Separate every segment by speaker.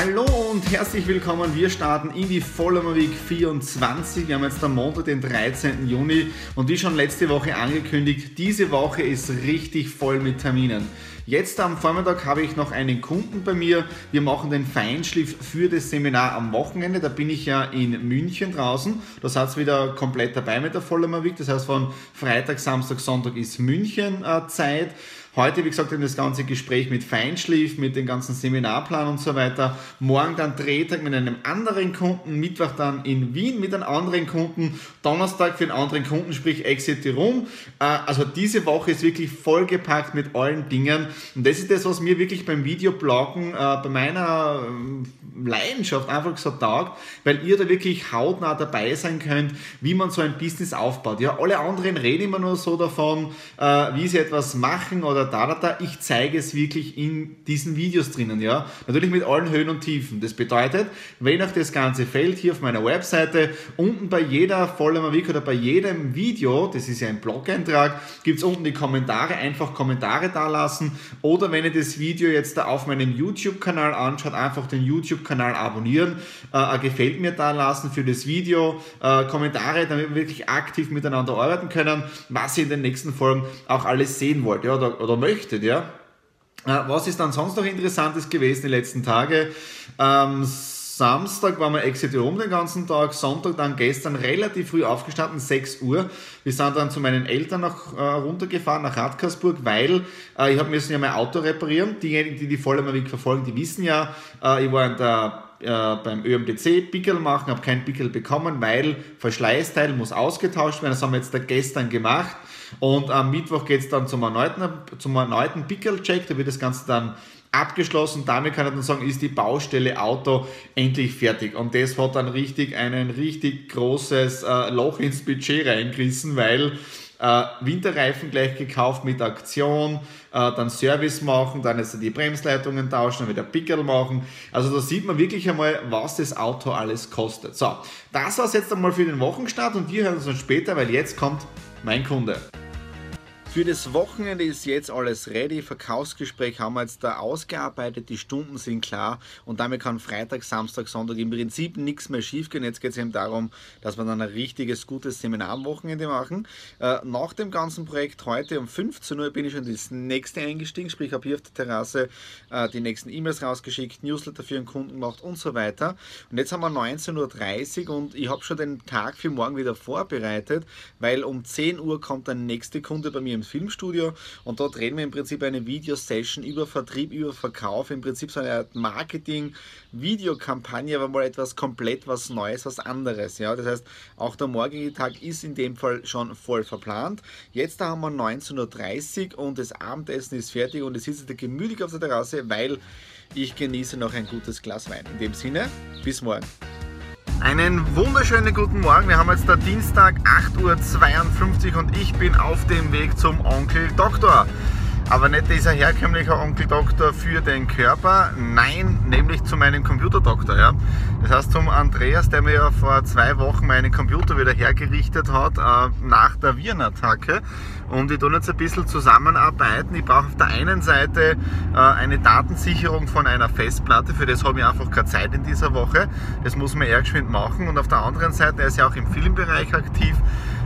Speaker 1: Hallo und herzlich willkommen. Wir starten in die Follower Week 24. Wir haben jetzt am Montag, den 13. Juni und wie schon letzte Woche angekündigt, diese Woche ist richtig voll mit Terminen. Jetzt am Vormittag habe ich noch einen Kunden bei mir. Wir machen den Feinschliff für das Seminar am Wochenende. Da bin ich ja in München draußen. Da seid ihr wieder komplett dabei mit der Follower Week. Das heißt, von Freitag, Samstag, Sonntag ist München äh, Zeit. Heute, wie gesagt, das ganze Gespräch mit Feinschliff, mit dem ganzen Seminarplan und so weiter. Morgen dann Drehtag mit einem anderen Kunden, Mittwoch dann in Wien mit einem anderen Kunden, Donnerstag für einen anderen Kunden, sprich Exit Rum. Äh, also diese Woche ist wirklich vollgepackt mit allen Dingen. Und das ist das, was mir wirklich beim Videobloggen, äh, bei meiner äh, Leidenschaft einfach so taugt, weil ihr da wirklich hautnah dabei sein könnt, wie man so ein Business aufbaut. Ja, alle anderen reden immer nur so davon, wie sie etwas machen oder da, da, da. Ich zeige es wirklich in diesen Videos drinnen, ja. Natürlich mit allen Höhen und Tiefen. Das bedeutet, wenn euch das Ganze fällt, hier auf meiner Webseite, unten bei jeder Follower Week oder bei jedem Video, das ist ja ein Blog-Eintrag, gibt es unten die Kommentare, einfach Kommentare da lassen. Oder wenn ihr das Video jetzt da auf meinem YouTube-Kanal anschaut, einfach den YouTube-Kanal abonnieren, äh, gefällt mir da lassen für das Video, äh, Kommentare, damit wir wirklich aktiv miteinander arbeiten können, was ihr in den nächsten Folgen auch alles sehen wollt, ja, oder, oder möchtet, ja. Äh, was ist dann sonst noch Interessantes gewesen die letzten Tage? Ähm, Samstag waren wir Exit Rom den ganzen Tag, Sonntag dann gestern relativ früh aufgestanden, 6 Uhr. Wir sind dann zu meinen Eltern noch äh, runtergefahren nach Radkersburg, weil äh, ich habe müssen ja mein Auto reparieren. Diejenigen, die die Vollmerweg verfolgen, die wissen ja, äh, ich war in der äh, beim ÖMTC Pickel machen, habe kein Pickel bekommen, weil Verschleißteil muss ausgetauscht werden. Das haben wir jetzt da gestern gemacht. Und am Mittwoch geht es dann zum erneuten, zum erneuten Pickel-Check. Da wird das Ganze dann abgeschlossen. Damit kann ich dann sagen, ist die Baustelle Auto endlich fertig. Und das hat dann richtig ein richtig großes äh, Loch ins Budget reingerissen, weil äh, Winterreifen gleich gekauft mit Aktion, äh, dann Service machen, dann jetzt die Bremsleitungen tauschen, dann wieder Pickel machen. Also da sieht man wirklich einmal, was das Auto alles kostet. So, das war es jetzt einmal für den Wochenstart und wir hören uns dann später, weil jetzt kommt mein Kunde. Für das Wochenende ist jetzt alles ready. Verkaufsgespräch haben wir jetzt da ausgearbeitet. Die Stunden sind klar und damit kann Freitag, Samstag, Sonntag im Prinzip nichts mehr schief gehen. Jetzt geht es eben darum, dass wir dann ein richtiges, gutes Seminar am Wochenende machen. Äh, nach dem ganzen Projekt heute um 15 Uhr bin ich schon ins nächste eingestiegen. Sprich, habe hier auf der Terrasse äh, die nächsten E-Mails rausgeschickt, Newsletter für den Kunden gemacht und so weiter. Und jetzt haben wir 19.30 Uhr und ich habe schon den Tag für morgen wieder vorbereitet, weil um 10 Uhr kommt der nächste Kunde bei mir im Filmstudio und dort drehen wir im Prinzip eine Videosession über Vertrieb, über Verkauf, im Prinzip so eine Art Marketing, Videokampagne, aber mal etwas komplett was Neues, was anderes. Ja? Das heißt, auch der morgige Tag ist in dem Fall schon voll verplant. Jetzt haben wir 19.30 Uhr und das Abendessen ist fertig und sitze da gemütlich auf der Terrasse, weil ich genieße noch ein gutes Glas Wein. In dem Sinne, bis morgen. Einen wunderschönen guten Morgen. Wir haben jetzt der Dienstag 8.52 Uhr und ich bin auf dem Weg zum Onkel Doktor. Aber nicht dieser herkömmliche Onkel Doktor für den Körper, nein, nämlich zu meinem Computerdoktor. Ja. Das heißt zum Andreas, der mir ja vor zwei Wochen meinen Computer wieder hergerichtet hat äh, nach der Virenattacke. Und wir tun jetzt ein bisschen zusammenarbeiten. Ich brauche auf der einen Seite äh, eine Datensicherung von einer Festplatte, für das habe ich einfach keine Zeit in dieser Woche. Das muss man eher geschwind machen. Und auf der anderen Seite, er ist ja auch im Filmbereich aktiv,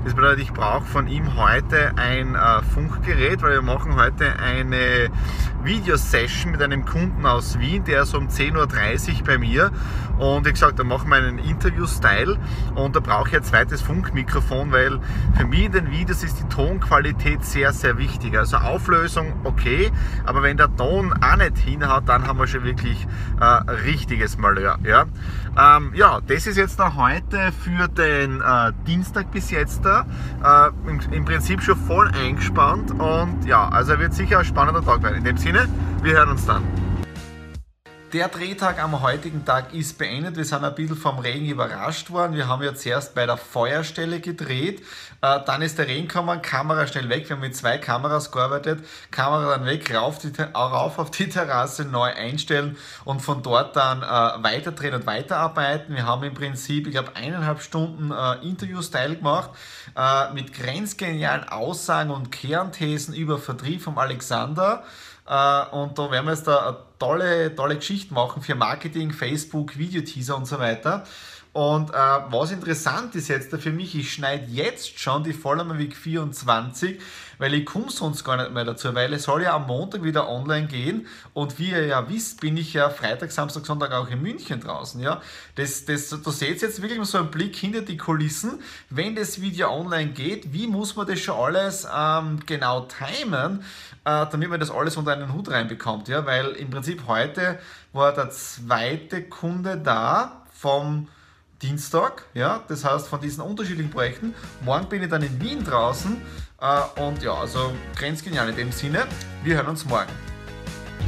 Speaker 1: Das bedeutet, ich brauche von ihm heute ein äh, Funkgerät, weil wir machen heute eine Videosession mit einem Kunden aus Wien, der ist um 10.30 Uhr bei mir und ich gesagt, da machen wir einen Interview-Style und da brauche ich ein zweites Funkmikrofon, weil für mich in den Videos ist die Tonqualität sehr, sehr wichtig. Also Auflösung okay, aber wenn der Ton auch nicht hinhaut, dann haben wir schon wirklich äh, richtiges Malheur. Ja? Ähm, ja, das ist jetzt da heute für den äh, Dienstag bis jetzt da. Äh, im, im, Prinzip schon voll eingespannt und ja, also wird sicher ein spannender Tag werden. In dem Sinne, wir hören uns dann. Der Drehtag am heutigen Tag ist beendet. Wir sind ein bisschen vom Regen überrascht worden. Wir haben ja zuerst bei der Feuerstelle gedreht. Äh, dann ist der Regen gekommen, Kamera schnell weg. Wir haben mit zwei Kameras gearbeitet. Kamera dann weg, rauf, die, rauf auf die Terrasse, neu einstellen und von dort dann äh, weiterdrehen und weiterarbeiten. Wir haben im Prinzip, ich glaube, eineinhalb Stunden äh, Interview-Style gemacht äh, mit grenzgenialen Aussagen und Kernthesen über Vertrieb vom Alexander. Äh, und da werden wir jetzt eine tolle, tolle Geschichte machen für Marketing, Facebook, Videoteaser und so weiter. Und äh, was interessant ist jetzt für mich, ich schneide jetzt schon die Vollmer Week 24, weil ich komme sonst gar nicht mehr dazu, weil es soll ja am Montag wieder online gehen und wie ihr ja wisst, bin ich ja Freitag, Samstag, Sonntag auch in München draußen. Ja? Das, das, da seht jetzt wirklich so einen Blick hinter die Kulissen, wenn das Video online geht, wie muss man das schon alles ähm, genau timen, äh, damit man das alles unter einen Hut reinbekommt. Ja? Weil im Prinzip heute war der zweite Kunde da vom Dienstag, ja, das heißt von diesen unterschiedlichen Projekten. Morgen bin ich dann in Wien draußen äh, und ja, also grenzgenial in dem Sinne. Wir hören uns morgen.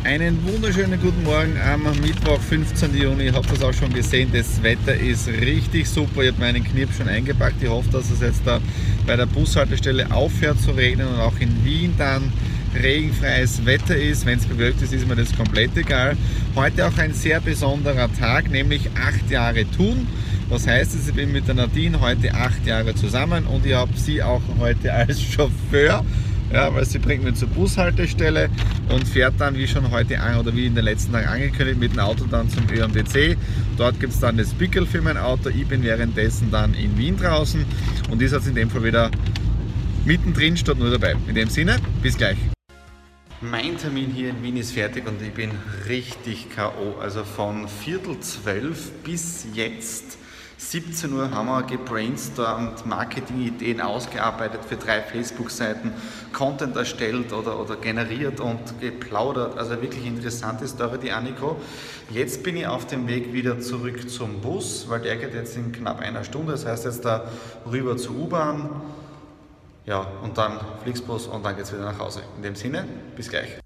Speaker 1: Einen wunderschönen guten Morgen am Mittwoch, 15. Juni. Ihr habt das auch schon gesehen, das Wetter ist richtig super. Ich habe meinen Knirps schon eingepackt. Ich hoffe, dass es jetzt da bei der Bushaltestelle aufhört zu regnen und auch in Wien dann regenfreies Wetter ist. Wenn es bewölkt ist, ist mir das komplett egal. Heute auch ein sehr besonderer Tag, nämlich acht Jahre tun. Was heißt es? Ich bin mit der Nadine heute acht Jahre zusammen und ich habe sie auch heute als Chauffeur. Ja, weil sie bringt mich zur Bushaltestelle und fährt dann, wie schon heute an oder wie in den letzten Tagen angekündigt, mit dem Auto dann zum ÖMDC. Dort gibt es dann das Pickel für mein Auto. Ich bin währenddessen dann in Wien draußen und ist jetzt in dem Fall wieder mittendrin statt nur dabei. In dem Sinne, bis gleich. Mein Termin hier in Wien ist fertig und ich bin richtig K.O. Also von Viertel zwölf bis jetzt 17 Uhr haben wir gebrainstormt, Marketingideen ausgearbeitet für drei Facebook-Seiten, Content erstellt oder, oder generiert und geplaudert. Also wirklich interessante Story, die Anniko. Jetzt bin ich auf dem Weg wieder zurück zum Bus, weil der geht jetzt in knapp einer Stunde. Das heißt jetzt da rüber zur U-Bahn. Ja, und dann Flixbus und dann geht es wieder nach Hause. In dem Sinne, bis gleich.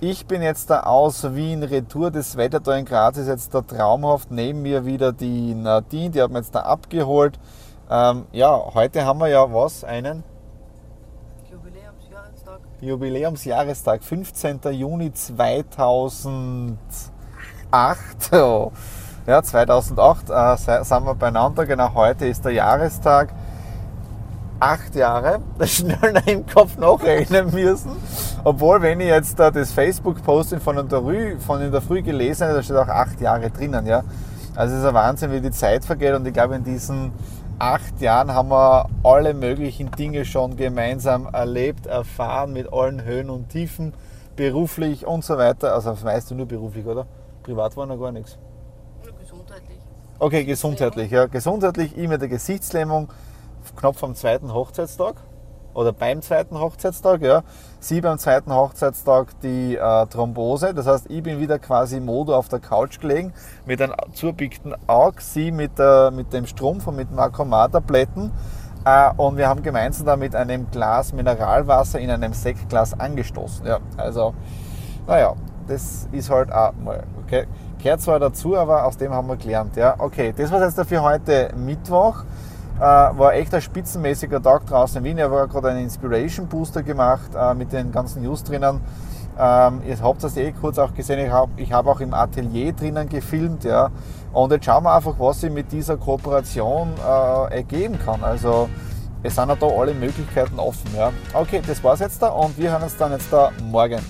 Speaker 1: Ich bin jetzt da aus Wien Retour. Das Wetter da in Graz ist jetzt da traumhaft. Neben mir wieder die Nadine, die hat mir jetzt da abgeholt. Ähm, ja, heute haben wir ja was? Einen? Jubiläumsjahrestag. Jubiläumsjahrestag, 15. Juni 2008. Ja, 2008 äh, sind wir beieinander. Genau heute ist der Jahrestag acht Jahre schnell im Kopf nachrechnen müssen. Obwohl, wenn ich jetzt da das Facebook-Posting von, in der Früh, von in der Früh gelesen habe, da steht auch acht Jahre drinnen. Ja? Also es ist ein Wahnsinn, wie die Zeit vergeht. Und ich glaube, in diesen acht Jahren haben wir alle möglichen Dinge schon gemeinsam erlebt, erfahren mit allen Höhen und Tiefen, beruflich und so weiter. Also das meiste nur beruflich, oder? Privat war noch gar nichts. Gesundheitlich. Okay, gesundheitlich, ja. Gesundheitlich, ich mit der Gesichtslähmung knapp vom zweiten Hochzeitstag oder beim zweiten Hochzeitstag, ja. Sie beim zweiten Hochzeitstag die äh, Thrombose. Das heißt, ich bin wieder quasi Modo auf der Couch gelegen mit einem zubiegten Auge, sie mit, äh, mit dem Strumpf und mit Makromat-Tabletten. Äh, und wir haben gemeinsam da mit einem Glas Mineralwasser in einem Sektglas angestoßen. Ja, also, naja, das ist halt auch mal, okay. Gehört zwar dazu, aber aus dem haben wir gelernt. Ja, okay, das war jetzt für heute Mittwoch. Äh, war echt ein spitzenmäßiger Tag draußen in Wien. Ich habe gerade einen Inspiration Booster gemacht äh, mit den ganzen News drinnen. Ähm, ihr habt das eh kurz auch gesehen, ich habe ich hab auch im Atelier drinnen gefilmt. Ja. Und jetzt schauen wir einfach, was sich mit dieser Kooperation äh, ergeben kann. Also es sind ja da alle Möglichkeiten offen. Ja. Okay, das war's jetzt da und wir hören uns dann jetzt da morgen.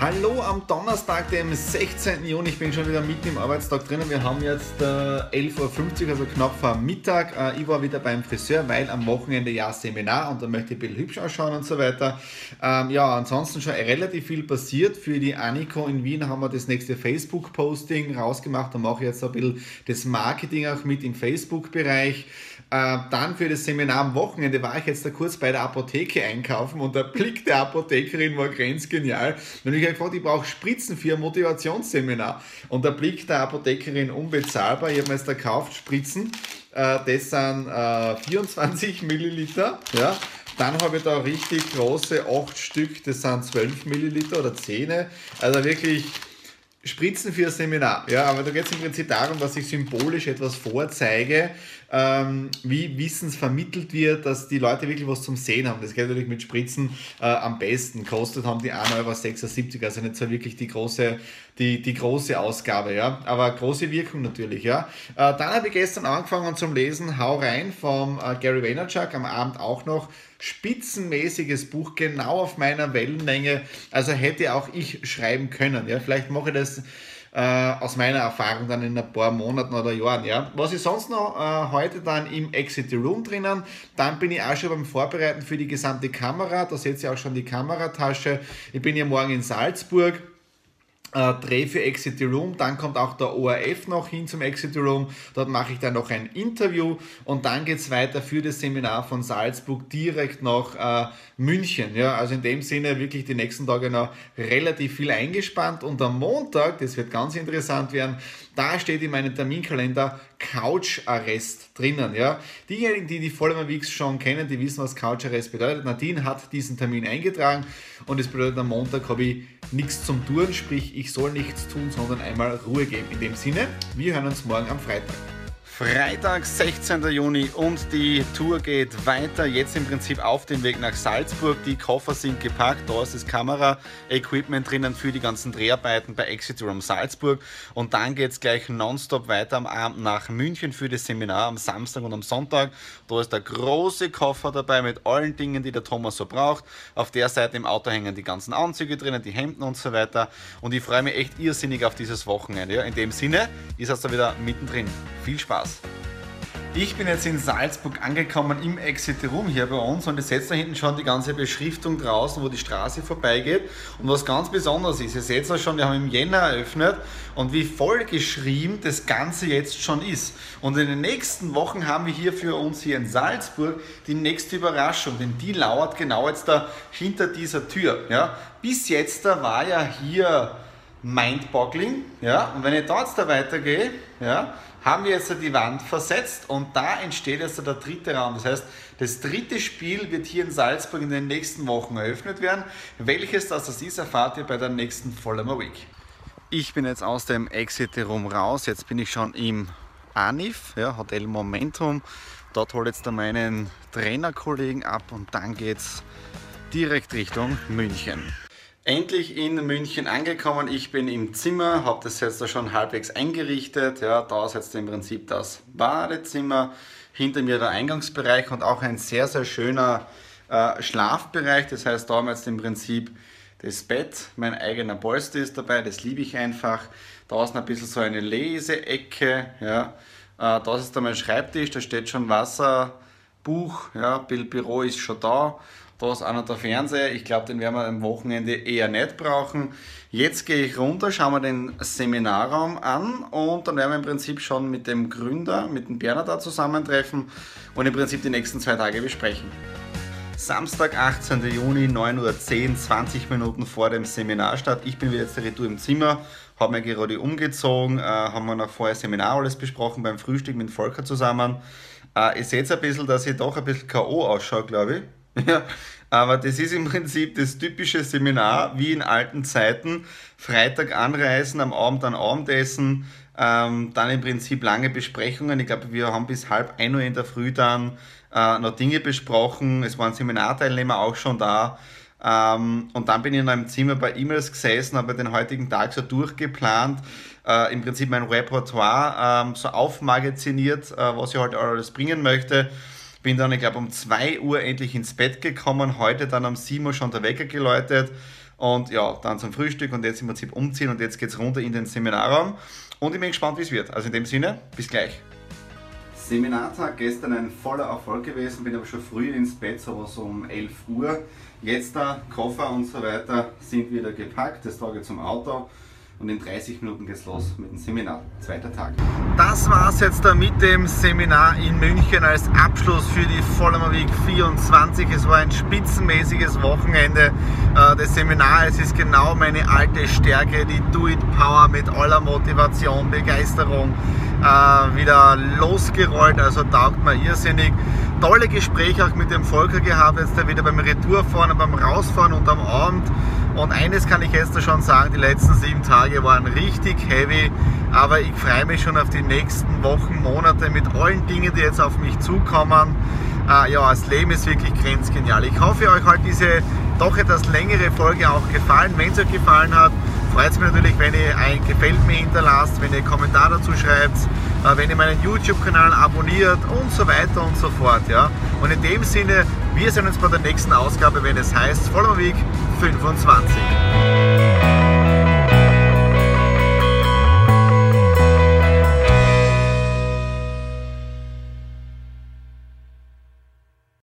Speaker 1: Hallo am Donnerstag, dem 16. Juni. Ich bin schon wieder mitten im Arbeitstag drinnen. Wir haben jetzt äh, 11.50 Uhr, also knapp vor Mittag. Äh, ich war wieder beim Friseur, weil am Wochenende ja Seminar und da möchte ich ein bisschen hübsch ausschauen und so weiter. Ähm, ja, ansonsten schon relativ viel passiert. Für die Aniko in Wien haben wir das nächste Facebook-Posting rausgemacht. Da mache ich jetzt ein bisschen das Marketing auch mit im Facebook-Bereich. Äh, dann für das Seminar am Wochenende war ich jetzt da kurz bei der Apotheke einkaufen und der Blick der Apothekerin war grenzgenial. Und ich habe gefragt, ich brauche Spritzen für ein Motivationsseminar. Und der Blick der Apothekerin unbezahlbar. Ich habe mir jetzt da gekauft, Spritzen. Äh, das sind äh, 24 Milliliter. Ja. Dann habe ich da richtig große 8 Stück, das sind 12 Milliliter oder 10. Also wirklich Spritzen für ein Seminar. Ja, aber da geht es im Prinzip darum, dass ich symbolisch etwas vorzeige, ähm, wie Wissens vermittelt wird, dass die Leute wirklich was zum Sehen haben. Das geht natürlich mit Spritzen äh, am besten. Kostet haben die 1,76 Euro, also nicht so wirklich die große, die, die große Ausgabe, ja. Aber große Wirkung natürlich, ja. Äh, dann habe ich gestern angefangen zum Lesen Hau rein vom äh, Gary Vaynerchuk, am Abend auch noch spitzenmäßiges Buch, genau auf meiner Wellenlänge. Also hätte auch ich schreiben können. Ja, vielleicht mache ich das äh, aus meiner Erfahrung dann in ein paar Monaten oder Jahren. Ja. Was ist sonst noch äh, heute dann im Exit Room drinnen? Dann bin ich auch schon beim Vorbereiten für die gesamte Kamera. Da seht ihr auch schon die Kameratasche. Ich bin ja morgen in Salzburg äh, Dreh für Exit the Room, dann kommt auch der ORF noch hin zum Exit the Room, dort mache ich dann noch ein Interview und dann geht es weiter für das Seminar von Salzburg direkt nach äh, München. Ja, also in dem Sinne wirklich die nächsten Tage noch relativ viel eingespannt und am Montag, das wird ganz interessant werden, da steht in meinem Terminkalender Coucharrest drinnen. Ja. Diejenigen, die die Vollmer Weeks schon kennen, die wissen, was Coucharrest bedeutet. Nadine hat diesen Termin eingetragen und es bedeutet, am Montag habe ich nichts zum Tun, sprich ich soll nichts tun, sondern einmal Ruhe geben. In dem Sinne, wir hören uns morgen am Freitag. Freitag, 16. Juni und die Tour geht weiter. Jetzt im Prinzip auf dem Weg nach Salzburg. Die Koffer sind gepackt. Da ist das Kamera-Equipment drinnen für die ganzen Dreharbeiten bei Exit Room Salzburg. Und dann geht es gleich nonstop weiter am Abend nach München für das Seminar am Samstag und am Sonntag. Da ist der große Koffer dabei mit allen Dingen, die der Thomas so braucht. Auf der Seite im Auto hängen die ganzen Anzüge drinnen, die Hemden und so weiter. Und ich freue mich echt irrsinnig auf dieses Wochenende. Ja, in dem Sinne, ist es da wieder mittendrin. Viel Spaß! Ich bin jetzt in Salzburg angekommen im Exit Room hier bei uns und ihr seht da hinten schon die ganze Beschriftung draußen, wo die Straße vorbeigeht. Und was ganz besonders ist, ihr seht das schon, wir haben im Jänner eröffnet und wie vollgeschrieben das Ganze jetzt schon ist. Und in den nächsten Wochen haben wir hier für uns hier in Salzburg die nächste Überraschung, denn die lauert genau jetzt da hinter dieser Tür. Ja. Bis jetzt da war ja hier Mindboggling, ja, und wenn ich da jetzt da weitergehe, ja, haben wir jetzt die Wand versetzt und da entsteht jetzt der dritte Raum. Das heißt, das dritte Spiel wird hier in Salzburg in den nächsten Wochen eröffnet werden. Welches das, ist, erfahrt ihr bei der nächsten Vollmer Week. Ich bin jetzt aus dem Exit Room raus. Jetzt bin ich schon im ANIF, ja, Hotel Momentum. Dort hole ich jetzt meinen Trainerkollegen ab und dann geht es direkt Richtung München. Endlich in München angekommen. Ich bin im Zimmer, habe das jetzt da schon halbwegs eingerichtet. Ja, da ist jetzt im Prinzip das Badezimmer, hinter mir der Eingangsbereich und auch ein sehr, sehr schöner äh, Schlafbereich. Das heißt, da haben wir jetzt im Prinzip das Bett, mein eigener Polster ist dabei, das liebe ich einfach. Da ist ein bisschen so eine Leseecke. Ja. Äh, das ist dann mein Schreibtisch, da steht schon Wasser, Buch, ja, Büro ist schon da. Da ist auch noch der Fernseher. Ich glaube, den werden wir am Wochenende eher nicht brauchen. Jetzt gehe ich runter, schauen wir den Seminarraum an und dann werden wir im Prinzip schon mit dem Gründer, mit dem Berner da zusammentreffen und im Prinzip die nächsten zwei Tage besprechen. Samstag, 18. Juni, 9.10 Uhr, 20 Minuten vor dem Seminarstart. Ich bin wieder jetzt retour im Zimmer, habe mir gerade umgezogen, äh, haben wir noch vorher Seminar alles besprochen beim Frühstück mit Volker zusammen. Äh, ihr seht ein bisschen, dass ich doch ein bisschen K.O. ausschaue, glaube ich. Ja, aber das ist im Prinzip das typische Seminar wie in alten Zeiten. Freitag anreisen, am Abend dann Abendessen, ähm, dann im Prinzip lange Besprechungen. Ich glaube, wir haben bis halb ein Uhr in der Früh dann äh, noch Dinge besprochen. Es waren Seminarteilnehmer auch schon da. Ähm, und dann bin ich in einem Zimmer bei E-Mails gesessen, habe den heutigen Tag so durchgeplant, äh, im Prinzip mein Repertoire ähm, so aufmagaziniert, äh, was ich heute alles bringen möchte. Bin dann, ich glaube, um 2 Uhr endlich ins Bett gekommen. Heute dann um 7 Uhr schon der Wecker geläutet. und ja, dann zum Frühstück und jetzt im Prinzip umziehen und jetzt geht es runter in den Seminarraum und ich bin gespannt, wie es wird. Also in dem Sinne, bis gleich. Seminartag gestern ein voller Erfolg gewesen, bin aber schon früh ins Bett, so was um 11 Uhr. Jetzt der Koffer und so weiter sind wieder gepackt, das trage ich zum Auto und in 30 Minuten geht's los mit dem Seminar, zweiter Tag. Das war's jetzt da mit dem Seminar in München als Abschluss für die Vollmer Week 24. Es war ein spitzenmäßiges Wochenende. Äh, das Seminar, es ist genau meine alte Stärke, die Do-It-Power mit aller Motivation, Begeisterung äh, wieder losgerollt, also taugt mir irrsinnig. Tolle Gespräche auch mit dem Volker gehabt, jetzt da wieder beim Retourfahren, beim Rausfahren und am Abend und eines kann ich jetzt schon sagen, die letzten sieben Tage waren richtig heavy, aber ich freue mich schon auf die nächsten Wochen, Monate mit allen Dingen, die jetzt auf mich zukommen. Äh, ja, das Leben ist wirklich grenzgenial. Ich hoffe, euch hat diese doch etwas längere Folge auch gefallen. Wenn es euch gefallen hat, freut es mich natürlich, wenn ihr ein Gefällt mir hinterlasst, wenn ihr einen Kommentar dazu schreibt, äh, wenn ihr meinen YouTube-Kanal abonniert und so weiter und so fort. Ja. Und in dem Sinne, wir sehen uns bei der nächsten Ausgabe, wenn es heißt Follow Week 25.